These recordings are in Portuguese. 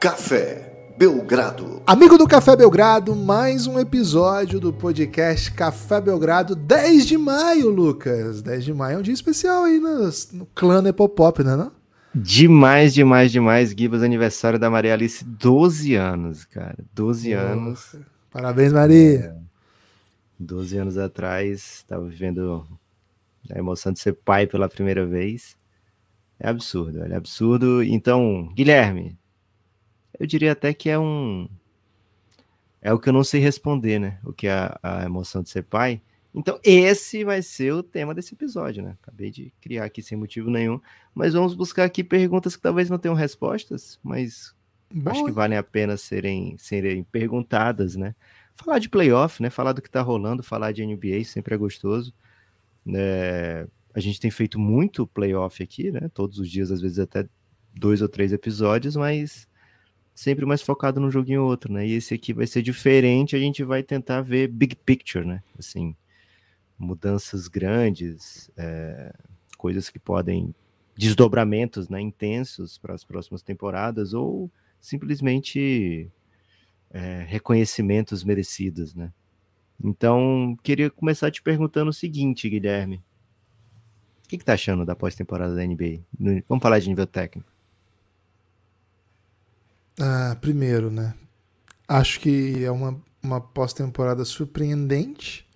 Café Belgrado. Amigo do Café Belgrado, mais um episódio do podcast Café Belgrado, 10 de maio, Lucas. 10 de maio é um dia especial aí no, no clã Nepopop, né? Não? Demais, demais, demais. Gibas, aniversário da Maria Alice, 12 anos, cara. 12 Nossa. anos. Parabéns, Maria. É, 12 anos atrás, estava vivendo a emoção de ser pai pela primeira vez. É absurdo, é absurdo. Então, Guilherme, eu diria até que é um. É o que eu não sei responder, né? O que é a, a emoção de ser pai. Então, esse vai ser o tema desse episódio, né? Acabei de criar aqui sem motivo nenhum, mas vamos buscar aqui perguntas que talvez não tenham respostas, mas Bom. acho que valem a pena serem, serem perguntadas, né? Falar de playoff, né? Falar do que tá rolando, falar de NBA sempre é gostoso. É, a gente tem feito muito playoff aqui, né? Todos os dias, às vezes até dois ou três episódios, mas sempre mais focado num joguinho ou outro, né? E esse aqui vai ser diferente, a gente vai tentar ver big picture, né? Assim, mudanças grandes, é, coisas que podem desdobramentos, né, intensos para as próximas temporadas ou simplesmente é, reconhecimentos merecidos, né? Então, queria começar te perguntando o seguinte, Guilherme. O que, que tá achando da pós-temporada da NBA? Vamos falar de nível técnico. Ah, primeiro, né? Acho que é uma, uma pós-temporada surpreendente.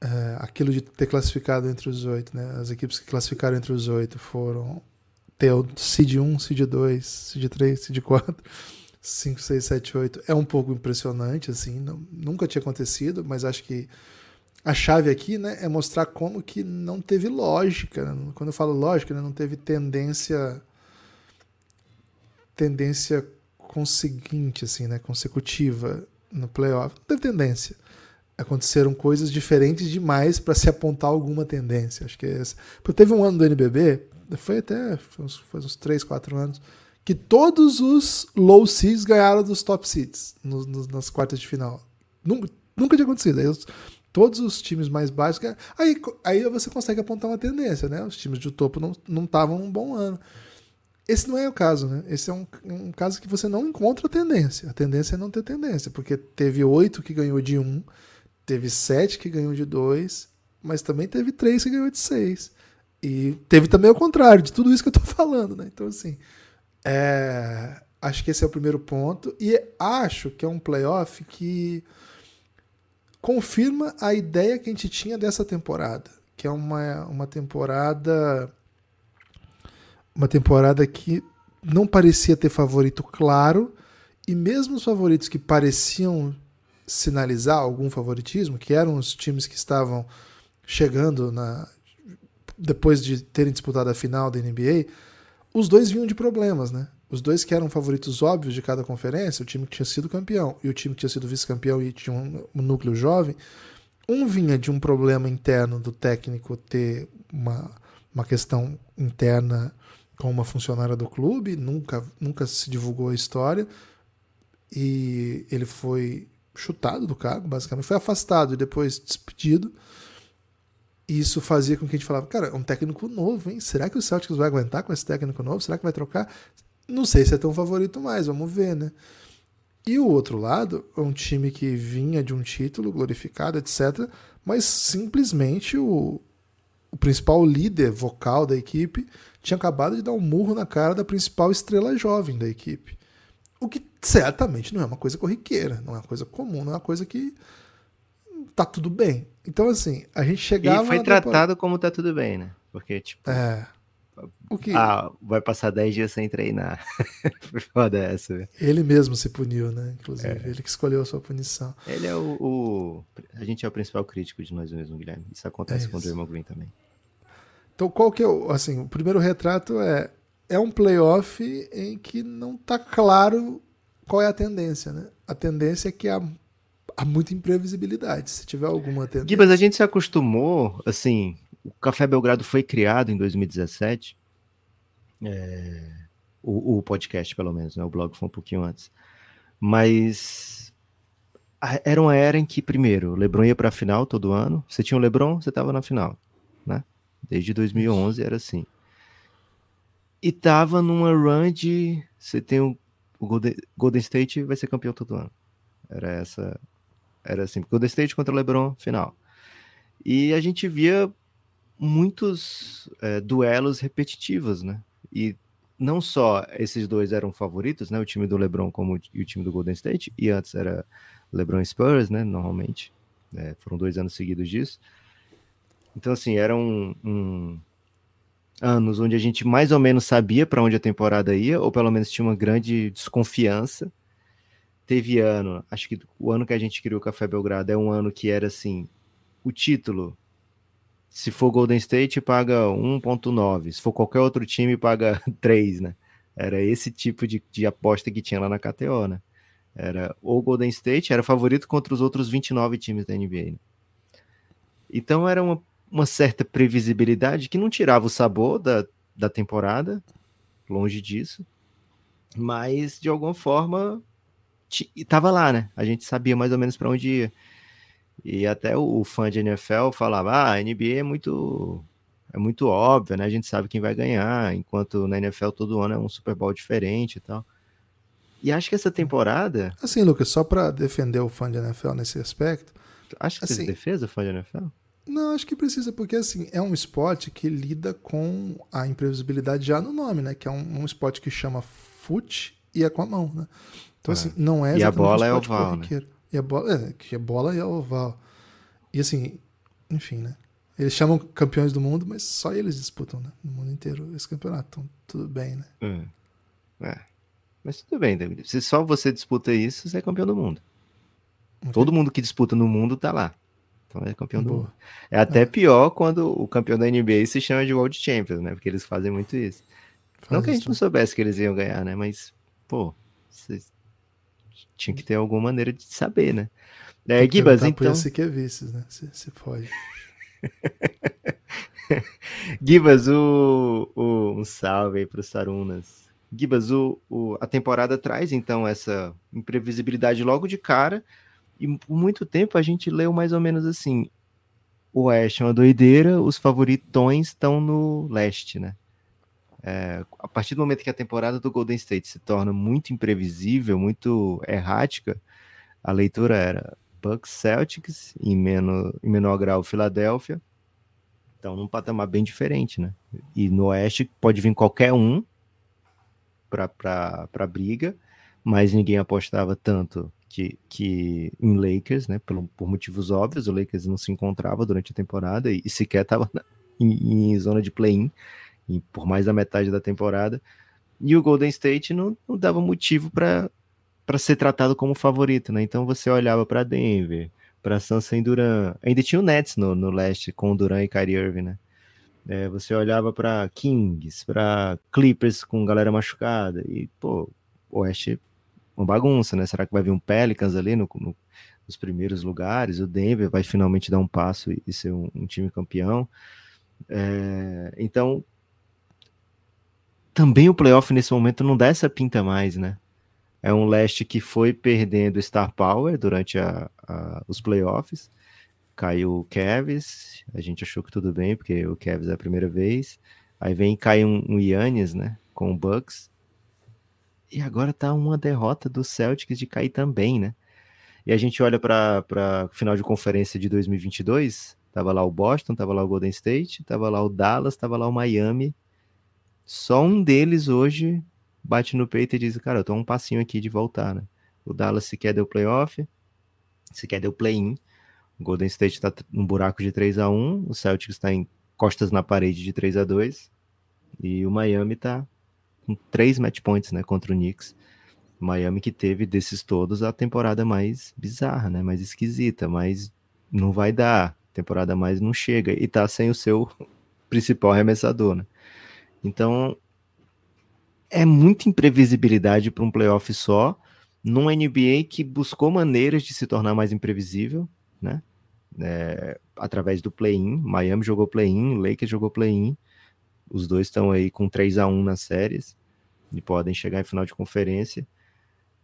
É, aquilo de ter classificado entre os oito, né? As equipes que classificaram entre os oito foram ter o Seed 1, Seed 2, Seed 3, Seed 4, 5, 6, 7, 8. É um pouco impressionante, assim. Não, nunca tinha acontecido, mas acho que a chave aqui né, é mostrar como que não teve lógica. Quando eu falo lógica, né, não teve tendência tendência conseguinte, assim, né? Consecutiva no playoff. Não teve tendência. Aconteceram coisas diferentes demais para se apontar alguma tendência. Acho que é essa. Porque teve um ano do NBB, foi até foi uns, foi uns 3, 4 anos, que todos os low seeds ganharam dos top seeds no, no, nas quartas de final. Nunca, nunca tinha acontecido. Aí os, todos os times mais baixos. Aí, aí você consegue apontar uma tendência, né? Os times de topo não estavam num bom ano. Esse não é o caso, né? Esse é um, um caso que você não encontra tendência. A tendência é não ter tendência, porque teve oito que ganhou de um, teve sete que ganhou de dois, mas também teve três que ganhou de seis. E teve também o contrário de tudo isso que eu tô falando, né? Então, assim, é, acho que esse é o primeiro ponto. E acho que é um playoff que confirma a ideia que a gente tinha dessa temporada, que é uma, uma temporada uma temporada que não parecia ter favorito claro, e mesmo os favoritos que pareciam sinalizar algum favoritismo, que eram os times que estavam chegando na depois de terem disputado a final da NBA, os dois vinham de problemas, né? Os dois que eram favoritos óbvios de cada conferência, o time que tinha sido campeão e o time que tinha sido vice-campeão e tinha um, um núcleo jovem, um vinha de um problema interno do técnico ter uma, uma questão interna com uma funcionária do clube, nunca, nunca se divulgou a história, e ele foi chutado do cargo, basicamente, foi afastado e depois despedido. E isso fazia com que a gente falava, cara, é um técnico novo, hein? Será que o Celtics vai aguentar com esse técnico novo? Será que vai trocar? Não sei se é tão favorito mais, vamos ver, né? E o outro lado é um time que vinha de um título glorificado, etc., mas simplesmente o, o principal líder vocal da equipe tinha acabado de dar um murro na cara da principal estrela jovem da equipe. O que certamente não é uma coisa corriqueira, não é uma coisa comum, não é uma coisa que tá tudo bem. Então, assim, a gente chegava. E foi tratado como tá tudo bem, né? Porque, tipo. É. Ah, vai passar 10 dias sem treinar. Foi foda essa, velho. Ele mesmo se puniu, né? Inclusive, é. ele que escolheu a sua punição. Ele é o, o, A gente é o principal crítico de nós mesmos, Guilherme. Isso acontece é com o Draymond Green também. Então, qual que é o, assim, o primeiro retrato é é um playoff em que não está claro qual é a tendência, né? A tendência é que há, há muita imprevisibilidade, se tiver alguma tendência. Gibas, a gente se acostumou, assim, o Café Belgrado foi criado em 2017, é, o, o, podcast pelo menos, né? O blog foi um pouquinho antes, mas era uma era em que, primeiro, o LeBron ia para a final todo ano, você tinha o LeBron, você estava na final, né? Desde 2011 era assim. E tava numa run de. Você tem um, o Golden, Golden State vai ser campeão todo ano. Era essa. Era assim, Golden State contra o LeBron, final. E a gente via muitos é, duelos repetitivos, né? E não só esses dois eram favoritos, né? O time do LeBron como e o time do Golden State, e antes era LeBron Spurs, né? Normalmente, é, foram dois anos seguidos disso. Então, assim, eram um, um, anos onde a gente mais ou menos sabia para onde a temporada ia, ou pelo menos tinha uma grande desconfiança. Teve ano, acho que o ano que a gente criou o Café Belgrado é um ano que era assim: o título se for Golden State, paga 1.9. Se for qualquer outro time, paga 3, né? Era esse tipo de, de aposta que tinha lá na KTO, né? Era o Golden State, era favorito contra os outros 29 times da NBA. Né? Então era uma, uma certa previsibilidade que não tirava o sabor da, da temporada, longe disso, mas de alguma forma estava lá, né? A gente sabia mais ou menos para onde ia. E até o, fã de NFL falava: ah, a NBA é muito é muito óbvio, né? A gente sabe quem vai ganhar, enquanto na NFL todo ano é um Super Bowl diferente e tal. E acho que essa temporada. Assim, Lucas, só para defender o fã de NFL nesse aspecto. Acho que assim, você defesa o fã de NFL? Não, acho que precisa, porque assim, é um esporte que lida com a imprevisibilidade já no nome, né? Que é um, um esporte que chama foot e é com a mão, né? Então, assim, é. assim, não é E a bola um é oval, né? E a bola, é, que a bola é oval. E assim, enfim, né? Eles chamam campeões do mundo, mas só eles disputam, né? No mundo inteiro esse campeonato. Então, tudo bem, né? Hum. É. Mas tudo bem, David. Se só você disputa isso, você é campeão do mundo. Okay. Todo mundo que disputa no mundo tá lá. Então é campeão Boa. do mundo. É até é. pior quando o campeão da NBA se chama de World Champions, né? Porque eles fazem muito isso. Faz não que a gente não soubesse que eles iam ganhar, né? Mas, pô, vocês tinha que ter alguma maneira de saber, né? É, Gibas, então. Se quer vices, né? Se, se pode. Gibas, o, o, um salve aí para os Sarunas. Gibas, o, o, a temporada traz então essa imprevisibilidade logo de cara, e por muito tempo a gente leu mais ou menos assim: o Oeste é uma doideira, os favoritões estão no leste, né? É, a partir do momento que a temporada do Golden State se torna muito imprevisível, muito errática, a leitura era Bucks Celtics, em menor, em menor grau Filadélfia. Então, num patamar bem diferente, né? E no Oeste pode vir qualquer um para a briga, mas ninguém apostava tanto que, que em Lakers, né? Por, por motivos óbvios, o Lakers não se encontrava durante a temporada e, e sequer estava em, em zona de play-in por mais da metade da temporada. E o Golden State não, não dava motivo para ser tratado como favorito, né? Então você olhava para Denver, para Sansa Duran. Ainda tinha o Nets no, no leste com Duran e Kyrie Irving, né? É, você olhava para Kings, para Clippers com galera machucada e, pô, o Oeste uma bagunça, né? Será que vai vir um Pelicans ali no, no, nos primeiros lugares? O Denver vai finalmente dar um passo e, e ser um, um, time campeão? É, então, também o playoff nesse momento não dá essa pinta mais, né? É um leste que foi perdendo Star Power durante a, a, os playoffs. Caiu o Cavs, a gente achou que tudo bem, porque o Cavs é a primeira vez. Aí vem cai um, um Yannis, né? Com o Bucks. E agora tá uma derrota do Celtics de cair também, né? E a gente olha para final de conferência de 2022, tava lá o Boston, tava lá o Golden State, tava lá o Dallas, tava lá o Miami só um deles hoje bate no peito e diz, cara, eu tô um passinho aqui de voltar, né? O Dallas sequer deu playoff, sequer deu play-in. O Golden State tá num buraco de 3 a 1 o Celtics está em costas na parede de 3 a 2 e o Miami tá com três match points, né, contra o Knicks. Miami que teve desses todos a temporada mais bizarra, né, mais esquisita, mas não vai dar, temporada mais não chega e tá sem o seu principal arremessador, né? Então, é muita imprevisibilidade para um playoff só, num NBA que buscou maneiras de se tornar mais imprevisível, né? É, através do play-in. Miami jogou play-in, Lakers jogou play-in. Os dois estão aí com 3 a 1 nas séries e podem chegar em final de conferência.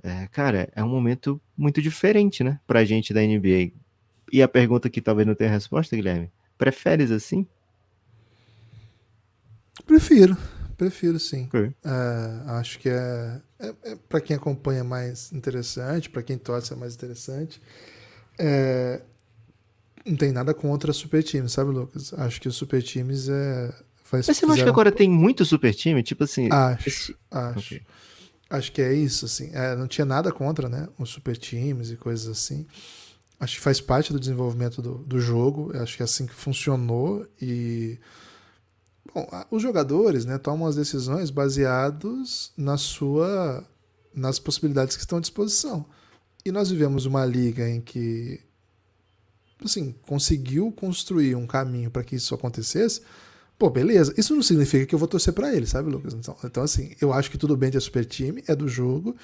É, cara, é um momento muito diferente, né, pra gente da NBA. E a pergunta que talvez não tenha resposta, Guilherme, preferes assim? Prefiro, prefiro sim. É, acho que é, é, é para quem acompanha mais interessante, para quem torce é mais interessante. É, não tem nada contra super times, sabe, Lucas? Acho que os super times é. Faz, Mas você não acha que agora tem muito super time? Tipo assim. Acho. Esse... Acho. Okay. Acho que é isso, assim. É, não tinha nada contra, né? Os super times e coisas assim. Acho que faz parte do desenvolvimento do, do jogo. Acho que é assim que funcionou. E. Bom, os jogadores né, tomam as decisões baseados na sua, nas possibilidades que estão à disposição. E nós vivemos uma liga em que assim, conseguiu construir um caminho para que isso acontecesse, pô, beleza. Isso não significa que eu vou torcer para ele, sabe, Lucas? Então, então, assim, eu acho que tudo bem ter super time, é do jogo.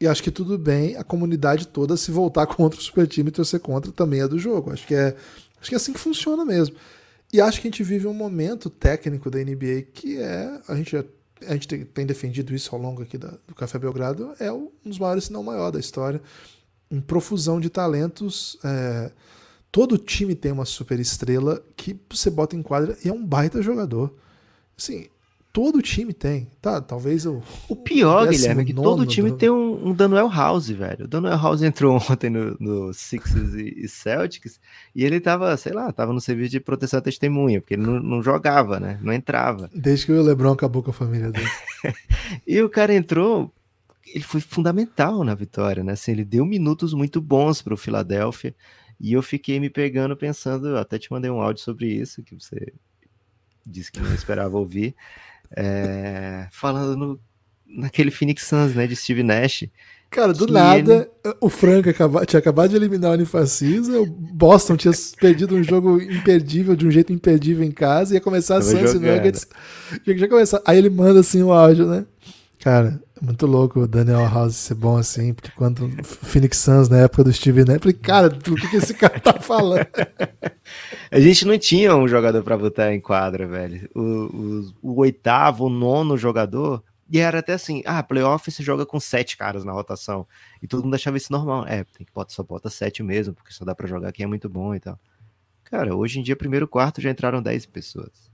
E acho que tudo bem a comunidade toda se voltar contra o super time e torcer contra também é do jogo. Acho que é, acho que é assim que funciona mesmo. E acho que a gente vive um momento técnico da NBA que é. A gente, a gente tem defendido isso ao longo aqui da, do Café Belgrado, é um dos maiores, se não maior, da história. Em profusão de talentos. É, Todo time tem uma super estrela que você bota em quadra e é um baita jogador. Assim, todo time tem. Tá, talvez o. O pior, Guilherme, é que todo time do... tem um, um Daniel House, velho. O Daniel House entrou ontem no, no Sixers e, e, Celtics e ele tava, sei lá, tava no serviço de proteção à testemunha, porque ele não, não jogava, né? Não entrava. Desde que o Lebron acabou com a família dele. e o cara entrou. Ele foi fundamental na vitória, né? Assim, ele deu minutos muito bons para o Philadelphia. E eu fiquei me pegando pensando, até te mandei um áudio sobre isso, que você disse que não esperava ouvir, é, falando no, naquele Phoenix Suns, né, de Steve Nash. Cara, do nada, ele... o Frank acaba, tinha acabado de eliminar o Unifacisa, o Boston tinha perdido um jogo imperdível, de um jeito imperdível em casa, ia começar a Suns e Nuggets. Já começar. Aí ele manda assim o áudio, né? Cara, muito louco o Daniel House ser bom assim, porque quando o Phoenix Suns na época do Steve Nash, falei, cara, do que, que esse cara tá falando? A gente não tinha um jogador para botar em quadra, velho. O, o, o, oitavo, o nono jogador, e era até assim, ah, playoff você joga com sete caras na rotação. E todo mundo achava isso normal. É, tem que botar, só bota sete mesmo, porque só dá para jogar quem é muito bom e tal. Cara, hoje em dia, primeiro quarto já entraram dez pessoas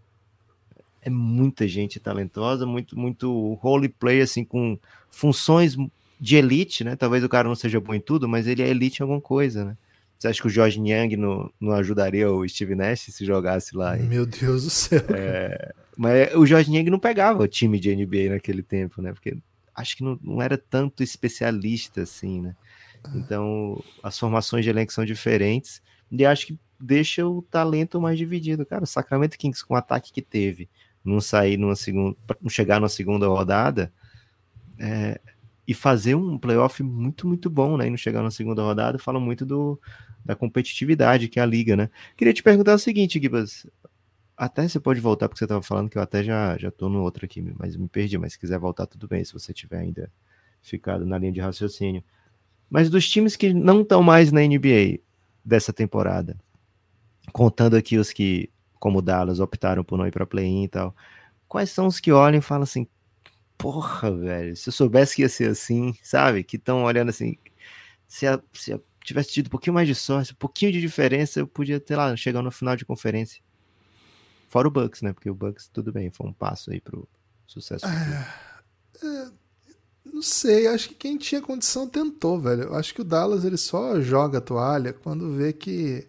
é muita gente talentosa, muito, muito roleplay, assim, com funções de elite, né? Talvez o cara não seja bom em tudo, mas ele é elite em alguma coisa, né? Você acha que o Jorge Young não, não ajudaria o Steve Nash se jogasse lá? Meu Deus do céu. É, mas o Jorge Young não pegava o time de NBA naquele tempo, né? Porque acho que não, não era tanto especialista assim, né? Ah. Então, as formações de elenco são diferentes e acho que deixa o talento mais dividido. Cara, o Sacramento Kings com o ataque que teve, não sair numa segunda, não chegar na segunda rodada é, e fazer um playoff muito, muito bom, né? E não chegar na segunda rodada, fala muito do, da competitividade que é a liga, né? Queria te perguntar o seguinte, Gibas. Até você pode voltar, porque você estava falando que eu até já, já tô no outro aqui, mas me perdi. Mas se quiser voltar, tudo bem, se você tiver ainda ficado na linha de raciocínio. Mas dos times que não estão mais na NBA dessa temporada, contando aqui os que como o Dallas, optaram por não ir para play-in e tal. Quais são os que olham e falam assim, porra, velho, se eu soubesse que ia ser assim, sabe? Que estão olhando assim, se, a, se tivesse tido um pouquinho mais de sorte, um pouquinho de diferença, eu podia, ter lá, chegar no final de conferência. Fora o Bucks, né? Porque o Bucks, tudo bem, foi um passo aí pro sucesso. É, é, não sei, acho que quem tinha condição tentou, velho. Acho que o Dallas ele só joga a toalha quando vê que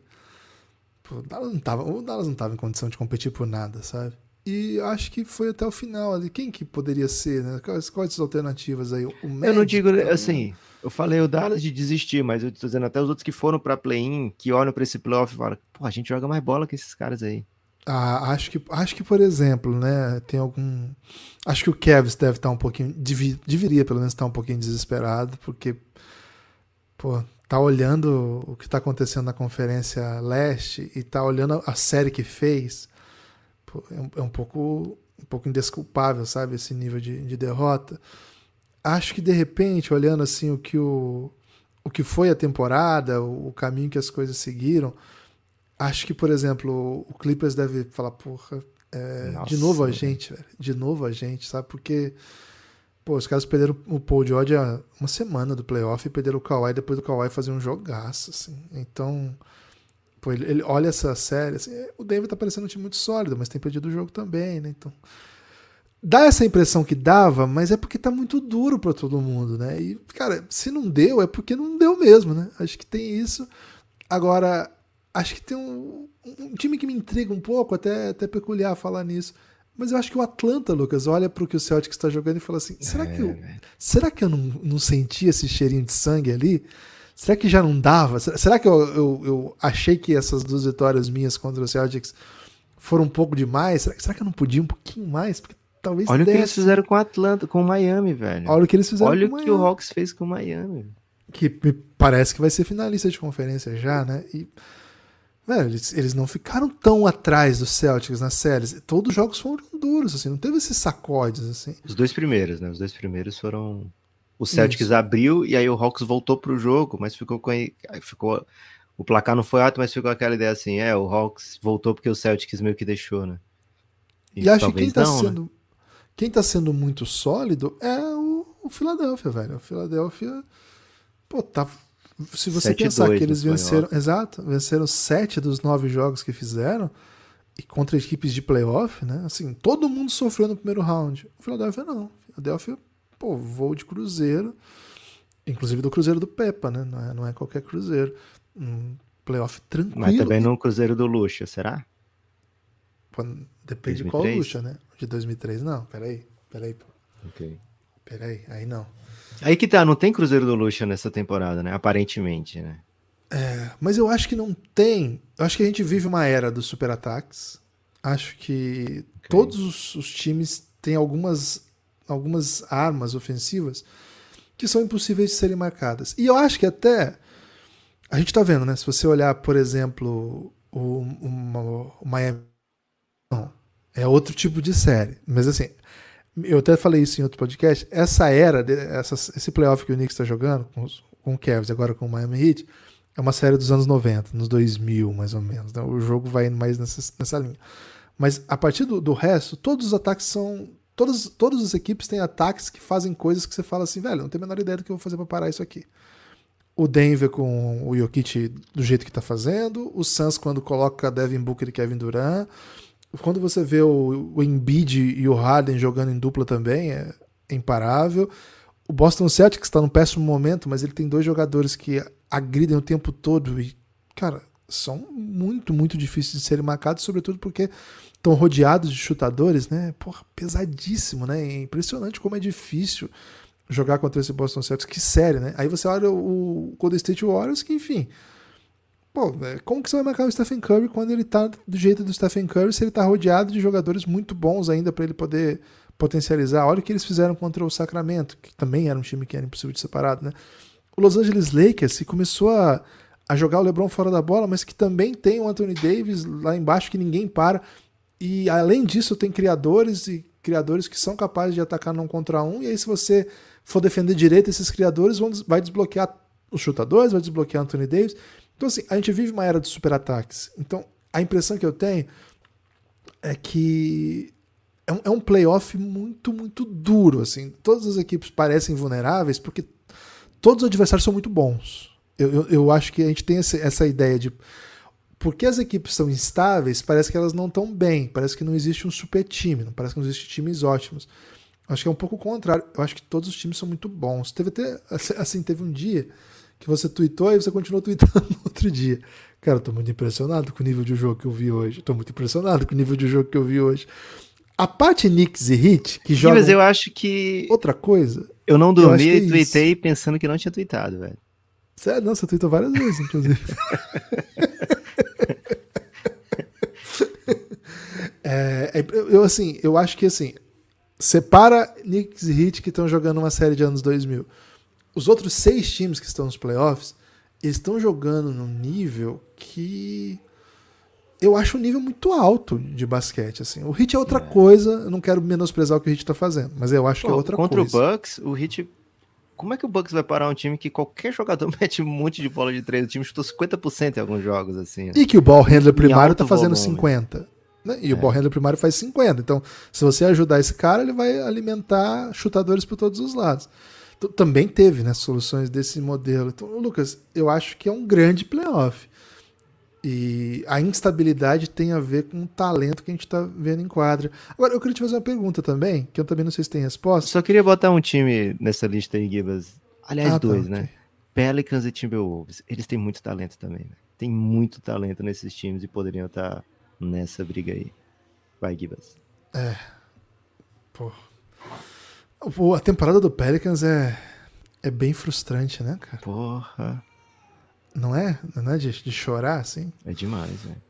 o Dallas não tava, o Dallas não tava em condição de competir por nada, sabe? E acho que foi até o final ali. Quem que poderia ser, né? Quais, quais as alternativas aí? O eu não digo tá assim. Eu falei o Dallas de desistir, mas eu tô dizendo até os outros que foram para play-in, que olham para esse playoff e falam: pô, a gente joga mais bola que esses caras aí. Ah, acho que, acho que, por exemplo, né, tem algum. Acho que o Kevs deve estar um pouquinho. deveria, pelo menos, estar um pouquinho desesperado, porque. Pô, tá olhando o que está acontecendo na Conferência Leste e tá olhando a série que fez, é, um, é, um, pouco um pouco indesculpável, sabe, esse nível de, de, derrota. Acho que de repente, olhando assim o que o, o que foi a temporada, o, o caminho que as coisas seguiram, acho que, por exemplo, o Clippers deve falar, porra, é, de novo a gente, velho, de novo a gente, sabe? Porque Pô, os caras perderam o Paul George há uma semana do playoff e perderam o Kawhi depois do Kawhi fazer um jogaço, assim. Então, pô, ele, ele olha essa série, assim, o Denver tá parecendo um time muito sólido, mas tem perdido o jogo também, né? Então, dá essa impressão que dava, mas é porque tá muito duro para todo mundo, né? E, cara, se não deu, é porque não deu mesmo, né? Acho que tem isso. Agora, acho que tem um, um time que me intriga um pouco, até, até peculiar falar nisso. Mas eu acho que o Atlanta, Lucas, olha pro que o Celtics está jogando e fala assim: será que eu, é, será que eu não, não senti esse cheirinho de sangue ali? Será que já não dava? Será que eu, eu, eu achei que essas duas vitórias minhas contra o Celtics foram um pouco demais? Será, será que eu não podia um pouquinho mais? Porque talvez Olha desse. o que eles fizeram com o Atlanta, com o Miami, velho. Olha o que eles fizeram Olha com o que o Hawks fez com o Miami. Que me parece que vai ser finalista de conferência já, né? E, velho, eles, eles não ficaram tão atrás dos Celtics nas séries. Todos os jogos foram duros, assim, não teve esses sacodes, assim. Os dois primeiros, né? Os dois primeiros foram. O Celtics Isso. abriu e aí o Hawks voltou pro jogo, mas ficou com. Ficou... O placar não foi alto, mas ficou aquela ideia assim: é, o Hawks voltou porque o Celtics meio que deixou, né? E, e acho que quem tá não, sendo. Né? Quem tá sendo muito sólido é o, o Philadelphia, velho. O Philadelphia. Pô, tá. Se você pensar que eles venceram. Exato, venceram sete dos nove jogos que fizeram. E contra equipes de playoff, né? Assim, todo mundo sofreu no primeiro round. O Philadelphia não. O Philadelphia, pô, voo de cruzeiro. Inclusive do cruzeiro do Pepa, né? Não é, não é qualquer cruzeiro. Um playoff tranquilo. Mas também no cruzeiro do Lucha, será? Depende 2003? de qual luxa, né? De 2003, não. Peraí, peraí. Ok. Peraí, aí não. Aí que tá, não tem Cruzeiro do Luxa nessa temporada, né? Aparentemente, né? É, mas eu acho que não tem. Eu acho que a gente vive uma era dos super ataques. Acho que okay. todos os, os, times têm algumas, algumas armas ofensivas que são impossíveis de serem marcadas. E eu acho que até. A gente tá vendo, né? Se você olhar, por exemplo, o, o, o Miami não. É outro tipo de série. Mas assim, eu até falei isso em outro podcast. Essa era, essa, esse playoff que o Knicks está jogando, com, os, com o Cavs agora com o Miami Heat, é uma série dos anos 90, nos 2000 mais ou menos. Então, o jogo vai indo mais nessa, nessa linha. Mas a partir do, do resto, todos os ataques são. Todas, todas as equipes têm ataques que fazem coisas que você fala assim, velho, não tenho a menor ideia do que eu vou fazer para parar isso aqui. O Denver com o Jokic do jeito que tá fazendo, o Suns quando coloca Devin Booker e Kevin Durant, quando você vê o, o Embiid e o Harden jogando em dupla também, é imparável. O Boston Celtics está num péssimo momento, mas ele tem dois jogadores que agridem o tempo todo e, cara, são muito, muito difíceis de serem marcados, sobretudo porque estão rodeados de chutadores, né? Porra, pesadíssimo, né? É impressionante como é difícil jogar contra esse Boston Celtics. Que série, né? Aí você olha o Golden State Warriors, que, enfim, Pô, é, como que você vai marcar o Stephen Curry quando ele tá do jeito do Stephen Curry, se ele tá rodeado de jogadores muito bons ainda para ele poder potencializar? Olha o que eles fizeram contra o Sacramento, que também era um time que era impossível de separado, né? O Los Angeles Lakers que começou a, a jogar o LeBron fora da bola, mas que também tem o Anthony Davis lá embaixo que ninguém para. E além disso, tem criadores e criadores que são capazes de atacar não contra um. E aí, se você for defender direito, esses criadores vão, vai desbloquear os chutadores, vai desbloquear Anthony Davis. Então, assim, a gente vive uma era de super ataques. Então, a impressão que eu tenho é que é um, é um playoff muito, muito duro. Assim. Todas as equipes parecem vulneráveis porque todos os adversários são muito bons. Eu, eu, eu acho que a gente tem essa, essa ideia de. Porque as equipes são instáveis, parece que elas não estão bem. Parece que não existe um super time, não parece que não existe times ótimos. Acho que é um pouco o contrário. Eu acho que todos os times são muito bons. Teve até. Assim, teve um dia que você tweetou e você continuou tweetando no outro dia. Cara, eu tô muito impressionado com o nível de jogo que eu vi hoje. Tô muito impressionado com o nível de jogo que eu vi hoje. A parte Knicks e Hit, que joga. Mas eu acho que. Outra coisa. Eu não dormi eu e é tweetei isso. pensando que não tinha tweetado, velho. Sério? Não, você tweetou várias vezes, inclusive. é, é, eu, assim, eu acho que assim. Separa Knicks e Hit que estão jogando uma série de anos 2000 os outros seis times que estão nos playoffs, estão jogando num nível que eu acho um nível muito alto de basquete. Assim. O Hit é outra é. coisa, eu não quero menosprezar o que o Hit está fazendo, mas eu acho Pô, que é outra contra coisa. Contra o Bucks, o Hit. Como é que o Bucks vai parar um time que qualquer jogador mete um monte de bola de três? O time chutou 50% em alguns jogos, assim. Né? E que o ball handler primário tá fazendo volume. 50%. Né? E é. o ball handler primário faz 50%. Então, se você ajudar esse cara, ele vai alimentar chutadores por todos os lados também teve né, soluções desse modelo. Então, Lucas, eu acho que é um grande playoff. E a instabilidade tem a ver com o talento que a gente está vendo em quadra. Agora, eu queria te fazer uma pergunta também, que eu também não sei se tem resposta. Só queria botar um time nessa lista aí, Gibas. Aliás, ah, tá, dois, tá, né? Okay. Pelicans e Timberwolves. Eles têm muito talento também, né? Tem muito talento nesses times e poderiam estar nessa briga aí. Vai, Gibas. É. Pô. A temporada do Pelicans é, é bem frustrante, né, cara? Porra. Não é? Não é de, de chorar, assim? É demais, velho.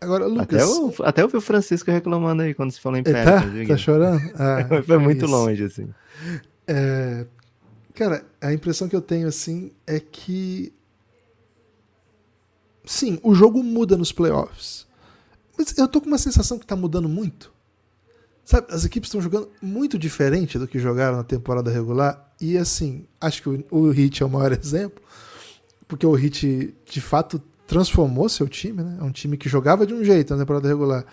Agora, Lucas. Até eu, até eu vi o Francisco reclamando aí quando se falou em tá? Pelicans. Tá, tá chorando? Ah, Foi muito isso. longe, assim. É, cara, a impressão que eu tenho, assim, é que. Sim, o jogo muda nos playoffs. Mas eu tô com uma sensação que tá mudando muito. Sabe, as equipes estão jogando muito diferente do que jogaram na temporada regular. E assim, acho que o, o Hit é o maior exemplo, porque o Hit de fato transformou seu time, né? É um time que jogava de um jeito na temporada regular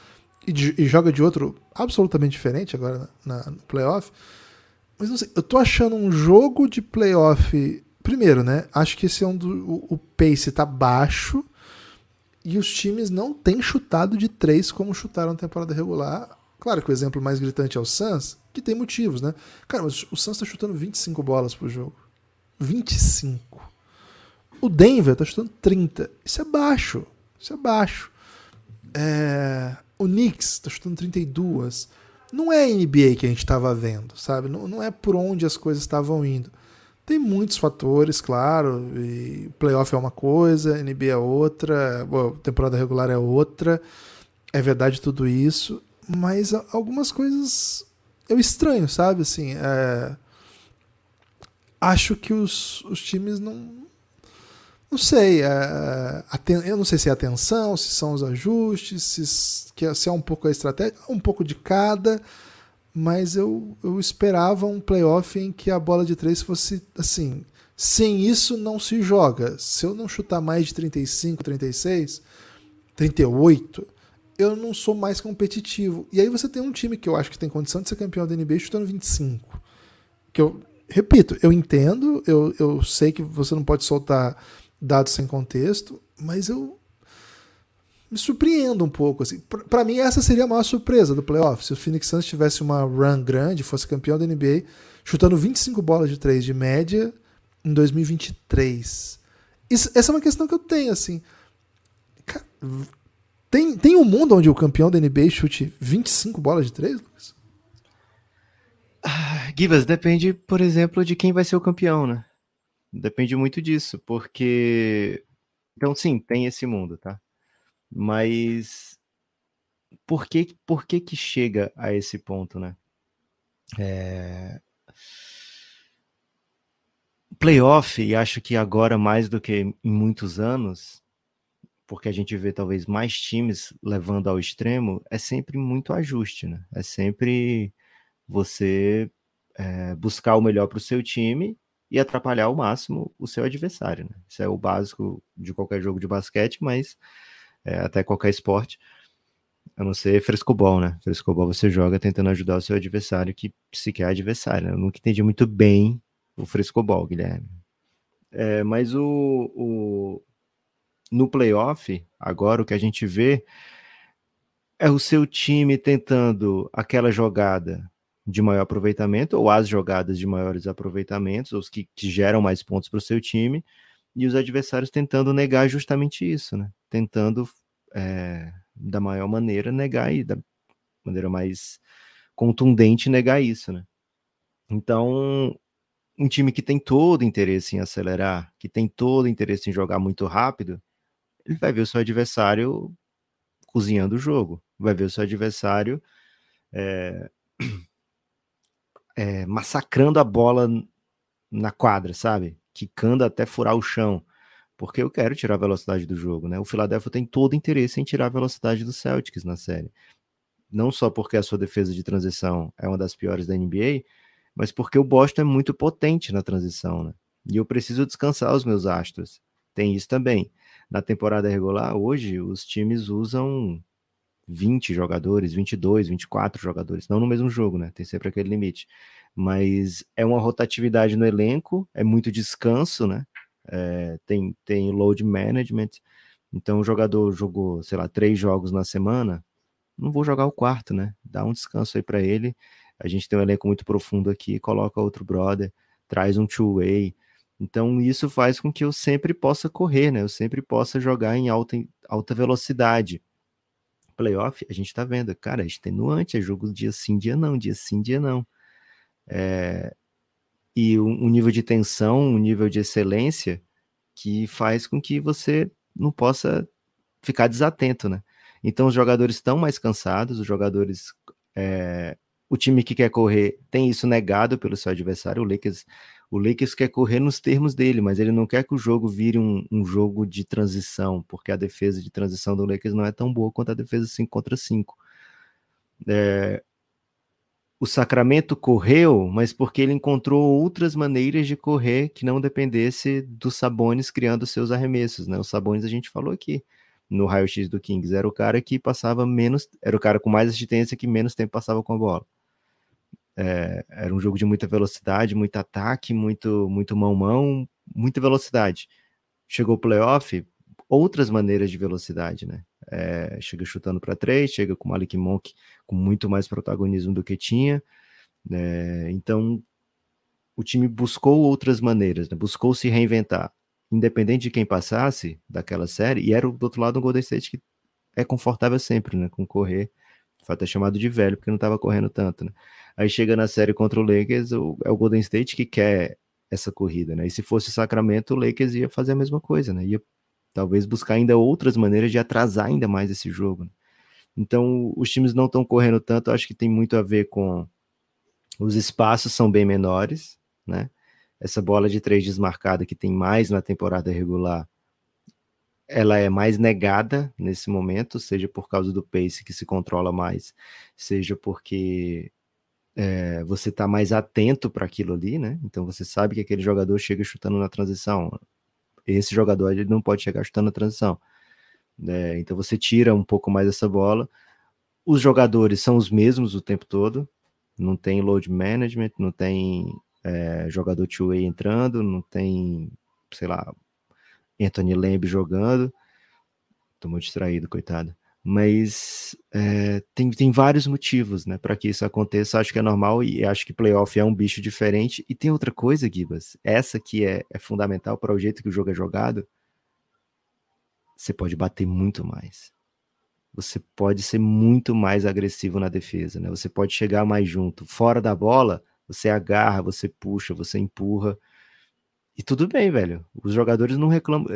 e, de, e joga de outro absolutamente diferente agora na, na, no playoff. Mas não sei, eu tô achando um jogo de playoff. Primeiro, né? Acho que esse é um do. O, o pace tá baixo e os times não têm chutado de três como chutaram na temporada regular Claro que o exemplo mais gritante é o Suns, que tem motivos, né? Cara, mas o Suns tá chutando 25 bolas por jogo. 25. O Denver tá chutando 30. Isso é baixo. Isso é baixo. É... O Knicks tá chutando 32. Não é a NBA que a gente estava vendo, sabe? Não, não é por onde as coisas estavam indo. Tem muitos fatores, claro. E playoff é uma coisa, NBA é outra, temporada regular é outra. É verdade tudo isso mas algumas coisas eu estranho, sabe? Assim, é... acho que os, os times não. Não sei, é... eu não sei se é atenção, se são os ajustes, se, é, se é um pouco a estratégia, um pouco de cada, mas eu, eu esperava um playoff em que a bola de três fosse assim. Sem isso não se joga. Se eu não chutar mais de 35, 36, 38, eu não sou mais competitivo. E aí você tem um time que eu acho que tem condição de ser campeão da NBA chutando 25. Que eu, repito, eu entendo, eu, eu sei que você não pode soltar dados sem contexto, mas eu me surpreendo um pouco. Assim. Para mim, essa seria a maior surpresa do playoff. Se o Phoenix Suns tivesse uma run grande, fosse campeão da NBA, chutando 25 bolas de 3 de média em 2023. Isso, essa é uma questão que eu tenho, assim. Tem, tem um mundo onde o campeão da NBA chute 25 bolas de três, Lucas? Ah, depende, por exemplo, de quem vai ser o campeão, né? Depende muito disso, porque. Então, sim, tem esse mundo, tá? Mas. Por que, por que que chega a esse ponto, né? É... Playoff, e acho que agora mais do que em muitos anos, porque a gente vê talvez mais times levando ao extremo, é sempre muito ajuste, né? É sempre você é, buscar o melhor para o seu time e atrapalhar ao máximo o seu adversário. Né? Isso é o básico de qualquer jogo de basquete, mas é, até qualquer esporte. A não ser frescobol, né? Frescobol você joga tentando ajudar o seu adversário, que sequer é adversário. Né? Eu nunca entendi muito bem o frescobol, Guilherme. É, mas o, o, no playoff, agora o que a gente vê é o seu time tentando aquela jogada de maior aproveitamento, ou as jogadas de maiores aproveitamentos, os que, que geram mais pontos para o seu time, e os adversários tentando negar justamente isso, né? Tentando, é, da maior maneira, negar e da maneira mais contundente negar isso, né? Então, um time que tem todo interesse em acelerar, que tem todo interesse em jogar muito rápido, ele vai ver o seu adversário cozinhando o jogo, vai ver o seu adversário é, é, massacrando a bola na quadra, sabe? Quicando até furar o chão, porque eu quero tirar a velocidade do jogo, né? O Philadelphia tem todo interesse em tirar a velocidade do Celtics na série. Não só porque a sua defesa de transição é uma das piores da NBA, mas porque o Boston é muito potente na transição, né? E eu preciso descansar os meus astros. Tem isso também na temporada regular, hoje os times usam 20 jogadores, 22, 24 jogadores, não no mesmo jogo, né? Tem sempre aquele limite. Mas é uma rotatividade no elenco, é muito descanso, né? É, tem, tem load management. Então o jogador jogou, sei lá, três jogos na semana, não vou jogar o quarto, né? Dá um descanso aí para ele. A gente tem um elenco muito profundo aqui, coloca outro brother, traz um two-way. Então isso faz com que eu sempre possa correr, né? Eu sempre possa jogar em alta, alta velocidade. Playoff, a gente tá vendo, cara, é extenuante, é jogo dia sim, dia não, dia sim, dia não. É... E um nível de tensão, um nível de excelência que faz com que você não possa ficar desatento, né? Então os jogadores estão mais cansados, os jogadores. É, o time que quer correr tem isso negado pelo seu adversário. O Lakers, o Lakers quer correr nos termos dele, mas ele não quer que o jogo vire um, um jogo de transição, porque a defesa de transição do Lakers não é tão boa quanto a defesa 5 contra 5. É, o Sacramento correu, mas porque ele encontrou outras maneiras de correr que não dependesse dos Sabonis criando seus arremessos, né? Os Sabonis a gente falou aqui no raio-x do Kings, era o cara que passava menos, era o cara com mais assistência que menos tempo passava com a bola. É, era um jogo de muita velocidade, muito ataque, muito muito mão-mão, muita velocidade. Chegou o playoff, outras maneiras de velocidade, né? É, chega chutando para três, chega com Malik Monk com muito mais protagonismo do que tinha. É, então, o time buscou outras maneiras, né? buscou se reinventar, independente de quem passasse daquela série. E era do outro lado um Golden State que é confortável sempre, né? Com Foi até chamado de velho porque não estava correndo tanto, né? Aí chega na série contra o Lakers, o, é o Golden State que quer essa corrida, né? E se fosse Sacramento, o Lakers ia fazer a mesma coisa, né? Ia talvez buscar ainda outras maneiras de atrasar ainda mais esse jogo. Né? Então, os times não estão correndo tanto, acho que tem muito a ver com os espaços são bem menores, né? Essa bola de três desmarcada que tem mais na temporada regular, ela é mais negada nesse momento, seja por causa do pace que se controla mais, seja porque é, você está mais atento para aquilo ali, né? Então você sabe que aquele jogador chega chutando na transição, esse jogador ele não pode chegar chutando a transição. É, então você tira um pouco mais essa bola. Os jogadores são os mesmos o tempo todo. Não tem load management, não tem é, jogador two-way entrando, não tem, sei lá, Anthony Lamb jogando. Muito distraído, coitado mas é, tem, tem vários motivos né, para que isso aconteça. Acho que é normal e acho que playoff é um bicho diferente. E tem outra coisa, Gibas, essa que é, é fundamental para o jeito que o jogo é jogado. Você pode bater muito mais. Você pode ser muito mais agressivo na defesa, né? Você pode chegar mais junto. Fora da bola, você agarra, você puxa, você empurra. E tudo bem, velho. Os jogadores não reclamam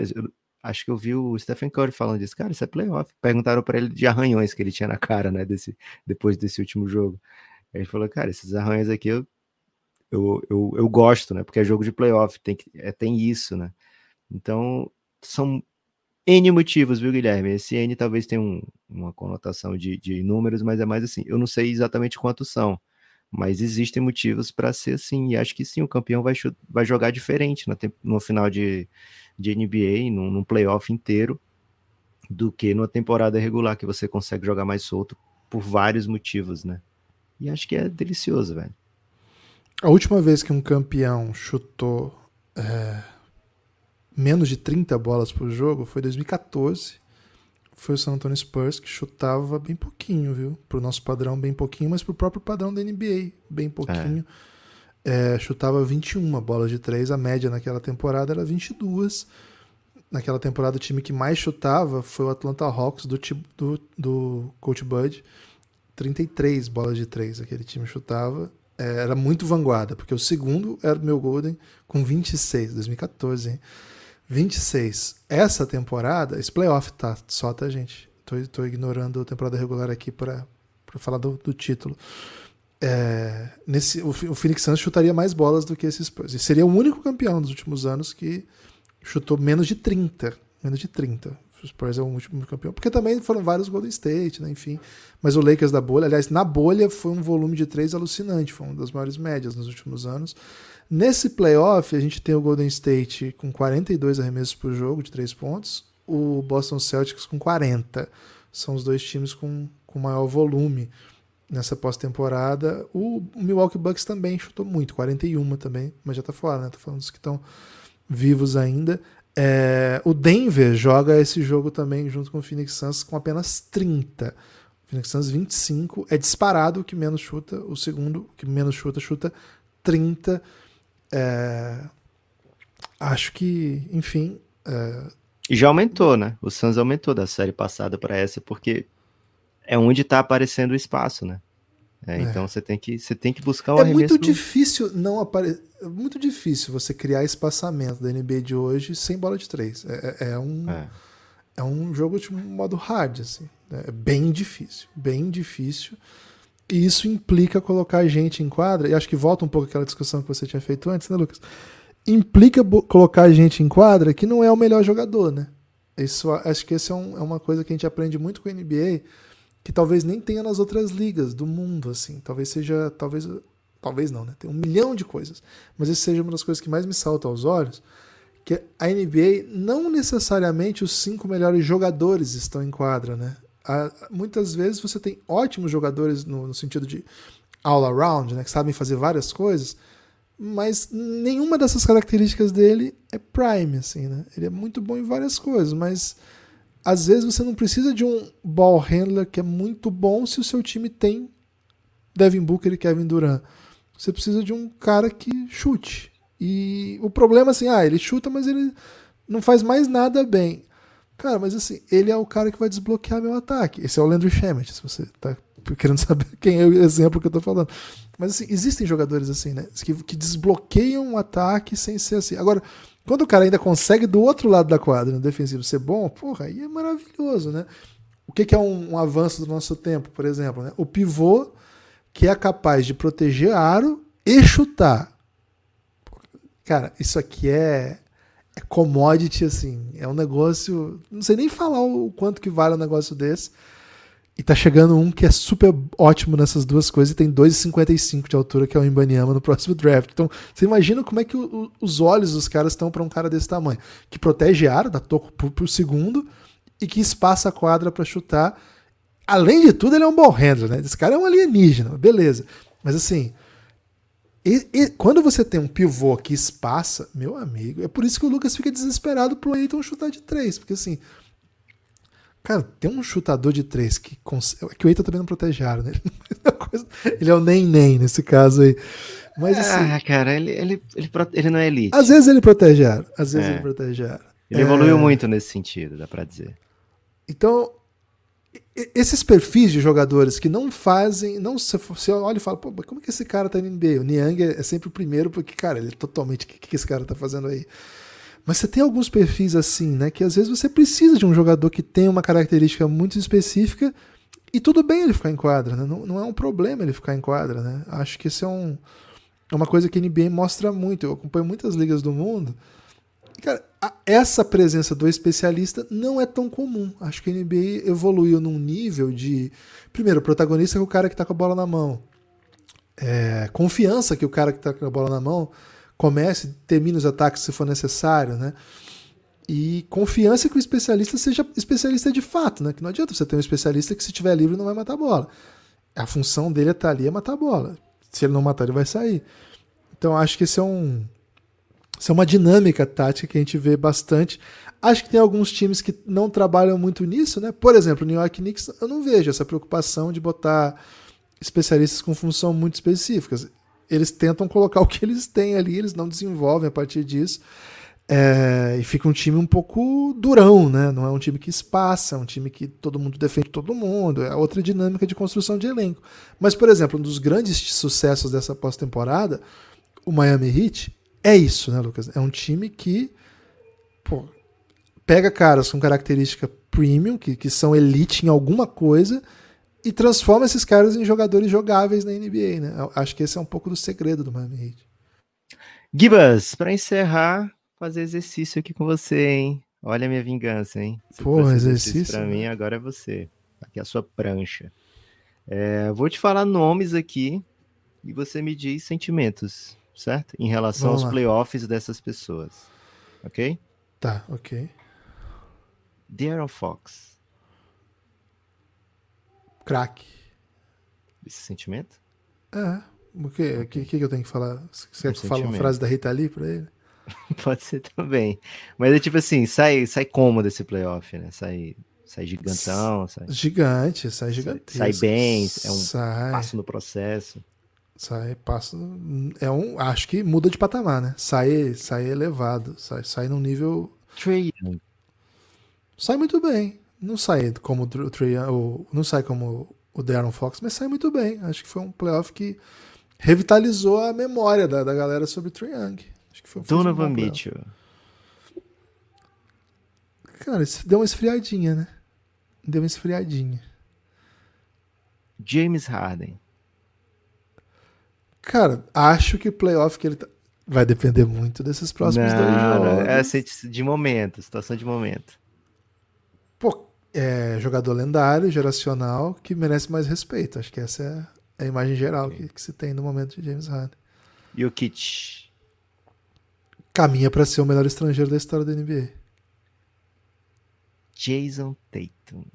acho que eu vi o Stephen Curry falando disso, cara, isso é playoff. Perguntaram para ele de arranhões que ele tinha na cara, né, desse, depois desse último jogo. Aí ele falou, cara, esses arranhões aqui eu, eu, eu, eu gosto, né, porque é jogo de playoff, tem, que, é, tem isso, né. Então, são N motivos, viu, Guilherme? Esse N talvez tenha um, uma conotação de, de números, mas é mais assim, eu não sei exatamente quantos são, mas existem motivos para ser assim, e acho que sim, o campeão vai, vai jogar diferente no, no final de, de NBA, num, num playoff inteiro, do que numa temporada regular, que você consegue jogar mais solto por vários motivos, né? E acho que é delicioso, velho. A última vez que um campeão chutou é, menos de 30 bolas por jogo foi 2014 foi o San Antonio Spurs, que chutava bem pouquinho, viu? Pro nosso padrão, bem pouquinho, mas pro próprio padrão da NBA, bem pouquinho. É. É, chutava 21 bolas de 3, a média naquela temporada era 22. Naquela temporada, o time que mais chutava foi o Atlanta Hawks do, do, do Coach Bud. 33 bolas de 3 aquele time chutava. É, era muito vanguarda, porque o segundo era o meu Golden com 26, 2014, hein? 26. Essa temporada, esse playoff tá só, tá, gente? Tô, tô ignorando a temporada regular aqui para falar do, do título. É, nesse, o, o Phoenix Suns chutaria mais bolas do que esses Spurs. E seria o único campeão dos últimos anos que chutou menos de 30. Menos de 30. O Spurs é o último campeão. Porque também foram vários Golden State, né? Enfim. Mas o Lakers da bolha, aliás, na bolha foi um volume de 3 alucinante. Foi uma das maiores médias nos últimos anos. Nesse playoff, a gente tem o Golden State com 42 arremessos por jogo de 3 pontos, o Boston Celtics com 40. São os dois times com, com maior volume nessa pós-temporada. O Milwaukee Bucks também chutou muito, 41 também, mas já tá fora, né? Tô falando dos que estão vivos ainda. É, o Denver joga esse jogo também junto com o Phoenix Suns com apenas 30. O Phoenix Suns 25 é disparado o que menos chuta, o segundo que menos chuta chuta 30. É, acho que, enfim. É... E já aumentou, né? O Suns aumentou da série passada para essa porque é onde está aparecendo o espaço, né? É, é. Então você tem que você tem que buscar o É muito difícil não aparecer. É muito difícil você criar espaçamento da NBA de hoje sem bola de três. É, é, é um é. é. um jogo de modo hard assim. É bem difícil, bem difícil. E isso implica colocar gente em quadra. E acho que volta um pouco aquela discussão que você tinha feito antes, né, Lucas? Implica colocar gente em quadra que não é o melhor jogador, né? Isso, acho que essa é, um, é uma coisa que a gente aprende muito com a NBA que talvez nem tenha nas outras ligas do mundo, assim. Talvez seja, talvez, talvez não, né? Tem um milhão de coisas. Mas essa seja uma das coisas que mais me salta aos olhos, que a NBA não necessariamente os cinco melhores jogadores estão em quadra, né? Muitas vezes você tem ótimos jogadores no, no sentido de all around, né? Que sabem fazer várias coisas, mas nenhuma dessas características dele é prime, assim, né? Ele é muito bom em várias coisas, mas às vezes você não precisa de um ball handler que é muito bom se o seu time tem Devin Booker e Kevin Durant. Você precisa de um cara que chute. E o problema é assim, ah, ele chuta, mas ele não faz mais nada bem. Cara, mas assim, ele é o cara que vai desbloquear meu ataque. Esse é o Landry Shamet, se você tá querendo saber quem é o exemplo que eu tô falando. Mas assim, existem jogadores assim, né? Que, que desbloqueiam um ataque sem ser assim. Agora, quando o cara ainda consegue do outro lado da quadra, no defensivo, ser bom, porra, aí é maravilhoso, né? O que, que é um, um, avanço do nosso tempo, por exemplo? Né? O pivô que é capaz de proteger aro e chutar. Cara, isso aqui é, é commodity, assim. É um negócio. Não sei nem falar o quanto que vale um negócio desse. E tá chegando um que é super ótimo nessas duas coisas e tem 2,55 de altura, que é o Imbaniama no próximo draft. Então, você imagina como é que o, os olhos dos caras estão para um cara desse tamanho. Que protege a área, dá toco por, por segundo, e que espaça a quadra para chutar. Além de tudo, ele é um ball handler, né? Esse cara é um alienígena, beleza. Mas assim, e, e, quando você tem um pivô que espaça, meu amigo, é por isso que o Lucas fica desesperado pro Eiton chutar de três, porque assim, Cara, tem um chutador de três que, cons... que o Eita também não protege aro, né? Ele é o nem-nem nesse caso aí. Mas ah, assim. Ah, cara, ele, ele, ele, ele não é elite. Às vezes ele protege aro. Às vezes é. ele protege aro. Ele é... evoluiu muito nesse sentido, dá pra dizer. Então, esses perfis de jogadores que não fazem. não Você olha e fala, pô, mas como que esse cara tá no NBA? O Niang é sempre o primeiro, porque, cara, ele é totalmente. O que, que esse cara tá fazendo aí? Mas você tem alguns perfis assim, né? Que às vezes você precisa de um jogador que tem uma característica muito específica e tudo bem ele ficar em quadra, né? Não, não é um problema ele ficar em quadra, né? Acho que isso é, um, é uma coisa que a NBA mostra muito. Eu acompanho muitas ligas do mundo. Cara, a, essa presença do especialista não é tão comum. Acho que a NBA evoluiu num nível de. Primeiro, protagonista é o cara que tá com a bola na mão. É, confiança que o cara que tá com a bola na mão comece, termine os ataques se for necessário, né? E confiança que o especialista seja especialista de fato, né? Que não adianta você ter um especialista que se tiver livre não vai matar a bola. A função dele é estar ali é matar a bola. Se ele não matar, ele vai sair. Então acho que esse é um isso é uma dinâmica tática que a gente vê bastante. Acho que tem alguns times que não trabalham muito nisso, né? Por exemplo, o New York Knicks, eu não vejo essa preocupação de botar especialistas com função muito específicas eles tentam colocar o que eles têm ali, eles não desenvolvem a partir disso. É, e fica um time um pouco durão, né? Não é um time que espaça, é um time que todo mundo defende todo mundo, é outra dinâmica de construção de elenco. Mas, por exemplo, um dos grandes sucessos dessa pós-temporada, o Miami Heat, é isso, né, Lucas? É um time que pô, pega caras com característica premium, que, que são elite em alguma coisa, e transforma esses caras em jogadores jogáveis na NBA, né? Acho que esse é um pouco do segredo do Miami Heat. Gibas, para encerrar, fazer exercício aqui com você, hein? Olha a minha vingança, hein? Você Pô, exercício. Para mim, agora é você. Aqui é a sua prancha. É, vou te falar nomes aqui e você me diz sentimentos, certo? Em relação Vamos aos lá. playoffs dessas pessoas. Ok? Tá, ok. De'Aaron Fox craque. Esse sentimento? É. O que, que, que eu tenho que falar? Você quer que eu fale uma frase da Rita Lee pra ele? Pode ser também. Mas é tipo assim, sai, sai como desse playoff, né? Sai, sai gigantão, sai, Gigante, sai gigantesco. sai bem, é um sai, passo no processo. Sai, passo. É um, acho que muda de patamar, né? Sai, sai elevado, sai, sai num nível. Trey. Sai muito bem. Não sai como o Trey, não sai como o Darren Fox, mas sai muito bem. Acho que foi um playoff que revitalizou a memória da, da galera sobre o Trae Young. Acho que foi, foi um Donovan playoff. Mitchell. Cara, deu uma esfriadinha, né? Deu uma esfriadinha. James Harden. Cara, acho que o playoff que ele tá... vai depender muito desses próximos dois Não, jogos. é assim, de momento, situação de momento. Pô, é jogador lendário, geracional, que merece mais respeito. Acho que essa é a imagem geral que, que se tem no momento de James Harden. Jokic. Caminha pra ser o melhor estrangeiro da história da NBA. Jason Tatum.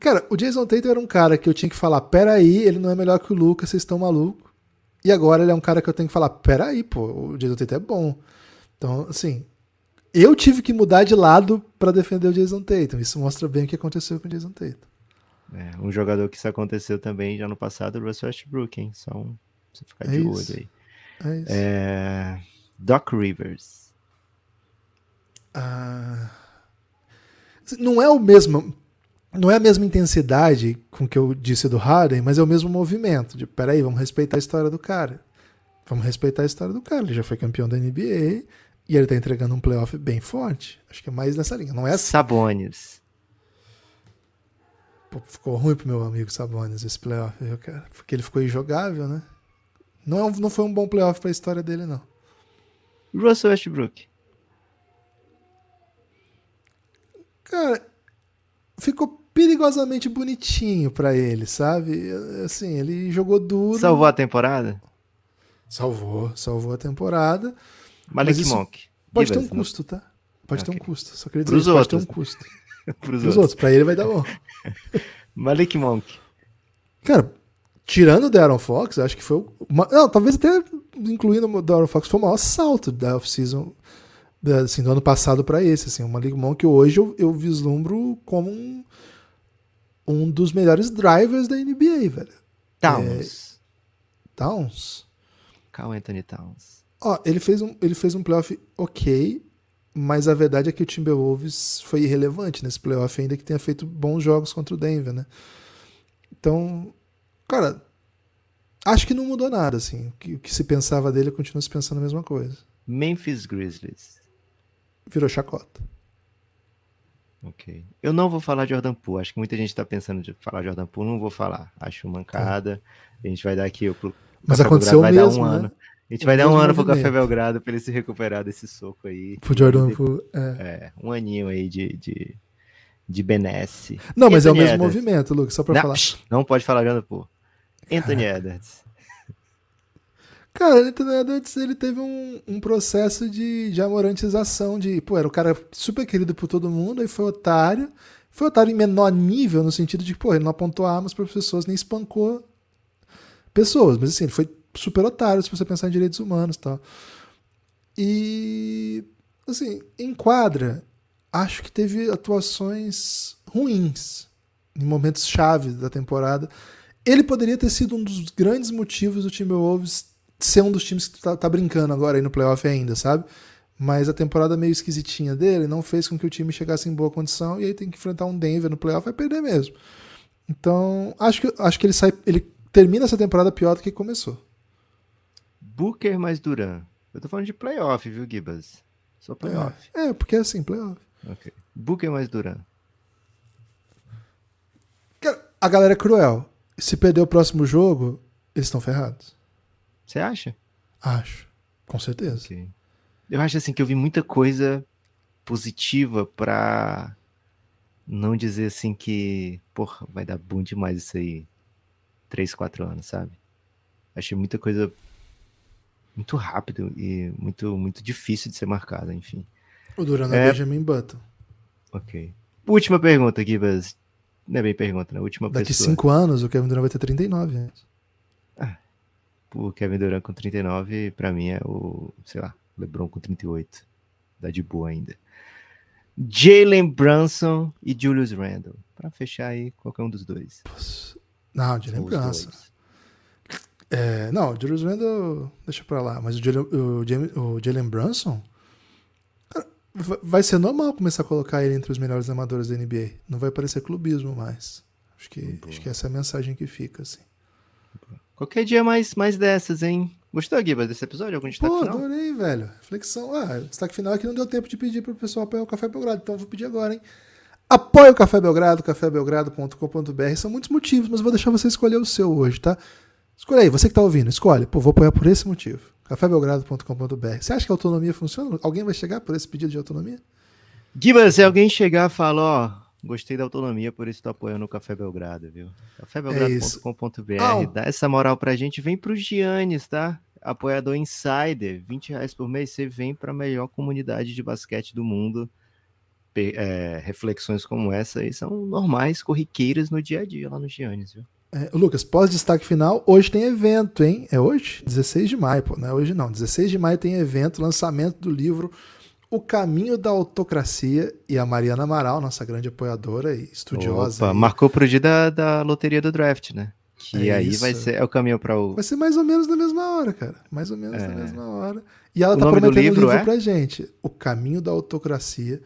Cara, o Jason Tatum era um cara que eu tinha que falar, peraí, ele não é melhor que o Lucas, vocês estão malucos. E agora ele é um cara que eu tenho que falar, peraí, pô, o Jason Tatum é bom. Então, assim, eu tive que mudar de lado pra defender o Jason Tatum. Isso mostra bem o que aconteceu com o Jason Tatum. É, um jogador que isso aconteceu também já no passado, o Russell Westbrook, hein? Só um, você ficar É de isso. olho aí. É isso. É, Doc Rivers. Ah, não é o mesmo. Não é a mesma intensidade com que eu disse do Harden, mas é o mesmo movimento. De peraí, vamos respeitar a história do cara. Vamos respeitar a história do cara. Ele já foi campeão da NBA e ele tá entregando um playoff bem forte. Acho que é mais nessa linha. Não é assim. Sabonis. Pô, ficou ruim pro meu amigo Sabonis esse playoff, viu, cara? Porque ele ficou injogável, né? Não, é um- não foi um bom playoff pra história dele, não. Russell Westbrook. Cara, perigosamente bonitinho pra ele, sabe? Assim, ele jogou duro. Salvou a temporada? Salvou, salvou a temporada. Malik isso Monk. Pode ter um Gibas, custo, tá? Pode ter um custo. Só queria dizer Pros pode ter um custo. Pros Pros outros. outros, pra ele vai dar bom. Malik Monk. Cara, tirando o Darren Fox, acho que foi. o- não, talvez até incluindo o Darren Fox, foi o maior salto da off-season assim, do ano passado pra esse. Assim, uma League Monk hoje eu, eu vislumbro como um, um dos melhores drivers da NBA, velho. Towns. Towns. Carl Anthony Towns. Ó, ele fez um, ele fez um playoff ok, mas a verdade é que o Timberwolves foi irrelevante nesse playoff, ainda que tenha feito bons jogos contra o Denver, né? Então, cara, acho que não mudou nada, assim. O que, o que se pensava dele continua se pensando a mesma coisa. Memphis Grizzlies. Virou chacota. Ok. Eu não vou falar Jordan Poole. Acho que muita gente tá pensando de falar Jordan Poole. Não vou falar. Acho mancada. A gente vai dar aqui pro Mas Café aconteceu Belgrado vai mesmo, dar um né? ano. A gente O vai dar um ano pro Café movimento. Belgrado pra ele se recuperar desse soco aí. Pro Jordan Poole, é. É, um aninho aí de, de, de benesse. Não, mas é o Anthony mesmo Edwards. movimento, Lucas, só Não, falar. não pode falar Jordan Poole. Anthony Edwards. Cara, ele, antes ele teve um, um processo de, de amorantização, de, pô, era o cara super querido por todo mundo, aí foi otário. Foi otário em menor nível, no sentido de, pô, ele não apontou armas para pessoas, nem espancou pessoas. Mas assim, ele foi super otário, se você pensar em direitos humanos e tal. E, assim, em quadra, acho que teve atuações ruins em momentos chave da temporada. Ele poderia ter sido um dos grandes motivos do Timberwolves ser um dos times que tá, tá brincando agora aí no playoff ainda, sabe? Mas a temporada meio esquisitinha dele não fez com que o time chegasse em boa condição e aí tem que enfrentar um Denver no playoff vai perder mesmo. Então, acho que, acho que ele sai, ele termina essa temporada pior do que começou. Booker mais Duran. Eu tô falando de playoff, viu, Gibas? Só playoff. É, porque é assim, playoff. Ok. Booker mais Duran. A galera é cruel. Se perder o próximo jogo, eles estão ferrados. Você acha? Acho. Com certeza. Ok. Eu acho assim que eu vi muita coisa positiva pra não dizer assim que, porra, vai dar bom demais isso aí. 3, 4 anos, sabe? Achei muita coisa muito rápido e muito muito difícil de ser marcada, enfim. O Duran é É. Benjamin Button. Ok. Última pergunta, Gibas. Não é bem pergunta, né? Última Daqui pessoa. cinco anos, o Kevin Durant vai ter 39 anos. Por Kevin Durant com 39, para mim é o, sei lá, LeBron com 38. Dá de boa ainda. Jalen Brunson e Julius Randle. Para fechar aí, qualquer um dos dois. Não, Jalen Brunson. É, não, o Julius Randle deixa pra lá. Mas o Jalen, o, o Jalen Brunson vai ser normal começar a colocar ele entre os melhores amadores da NBA. Não vai parecer clubismo mais. Acho que, acho que essa é a mensagem que fica, assim. Qualquer dia mais, mais dessas, hein? Gostou, Guiba, desse episódio? Algum destaque Pô, final? adorei, velho. Reflexão. Ah, destaque final é que não deu tempo de pedir pro pessoal apoiar o Café Belgrado, então eu vou pedir agora, hein? Apoie o Café Belgrado, cafébelgrado.com.br. São muitos motivos, mas vou deixar você escolher o seu hoje, tá? Escolhe aí, você que tá ouvindo, escolhe. Pô, vou apoiar por esse motivo. cafébelgrado.com.br. Você acha que a autonomia funciona? Alguém vai chegar por esse pedido de autonomia? Guiba, se alguém chegar e falar, ó, gostei da autonomia, por isso tô apoiando o Café Belgrado, viu? cafébelgrado.com.br. Ah, Dá essa moral pra gente. Vem pro Giannis, tá? Apoiador Insider. 20 reais por mês, você vem pra melhor comunidade de basquete do mundo. É, reflexões como essa aí são normais, corriqueiras no dia a dia lá no Giannis, viu? É, Lucas, pós-destaque final, hoje tem evento, hein? É hoje? 16 de maio, pô, não é hoje não. 16 de maio tem evento, lançamento do livro O Caminho da Autocracia e a Mariana Amaral, nossa grande apoiadora e estudiosa. Opa, aí. marcou pro dia da, da loteria do draft, né? Que É aí isso. vai ser é o caminho para o Vai ser mais ou menos na mesma hora, cara. Mais ou menos na É. mesma hora. E ela O tá prometendo o livro livro é? pra gente. O Caminho da Autocracia.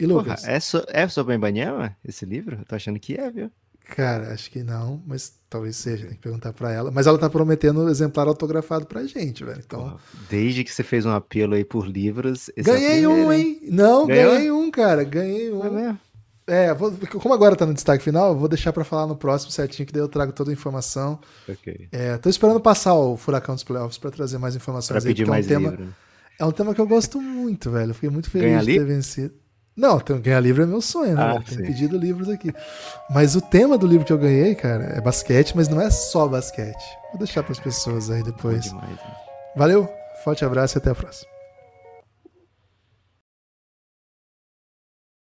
E Porra, Lucas, é, so, é sobre Ibanyama esse livro? Eu tô achando que é, viu? Cara, acho que não, mas talvez seja, tem que perguntar pra ela. Mas ela tá prometendo exemplar autografado pra gente, velho. Então, desde que você fez um apelo aí por livros. é ganhei um, hein? Não, Ganhou? ganhei um, cara. Ganhei É um. mesmo? É, vou- como agora tá no destaque final, eu vou deixar pra falar no próximo certinho, que daí eu trago toda a informação. Ok. É, tô esperando passar o furacão dos playoffs pra trazer mais informações Pra aí, pedir mais é um tema, livro. É um tema que eu gosto muito, velho. Fiquei muito feliz Ganhar de livro? ter vencido. Não, tem- ganhar livro é meu sonho, né? Ah, sim. pedido livros aqui. Mas o tema do livro que eu ganhei, cara, é basquete, mas não é só basquete. Vou deixar para as pessoas aí depois. demais, né? Valeu, forte abraço e até a próxima.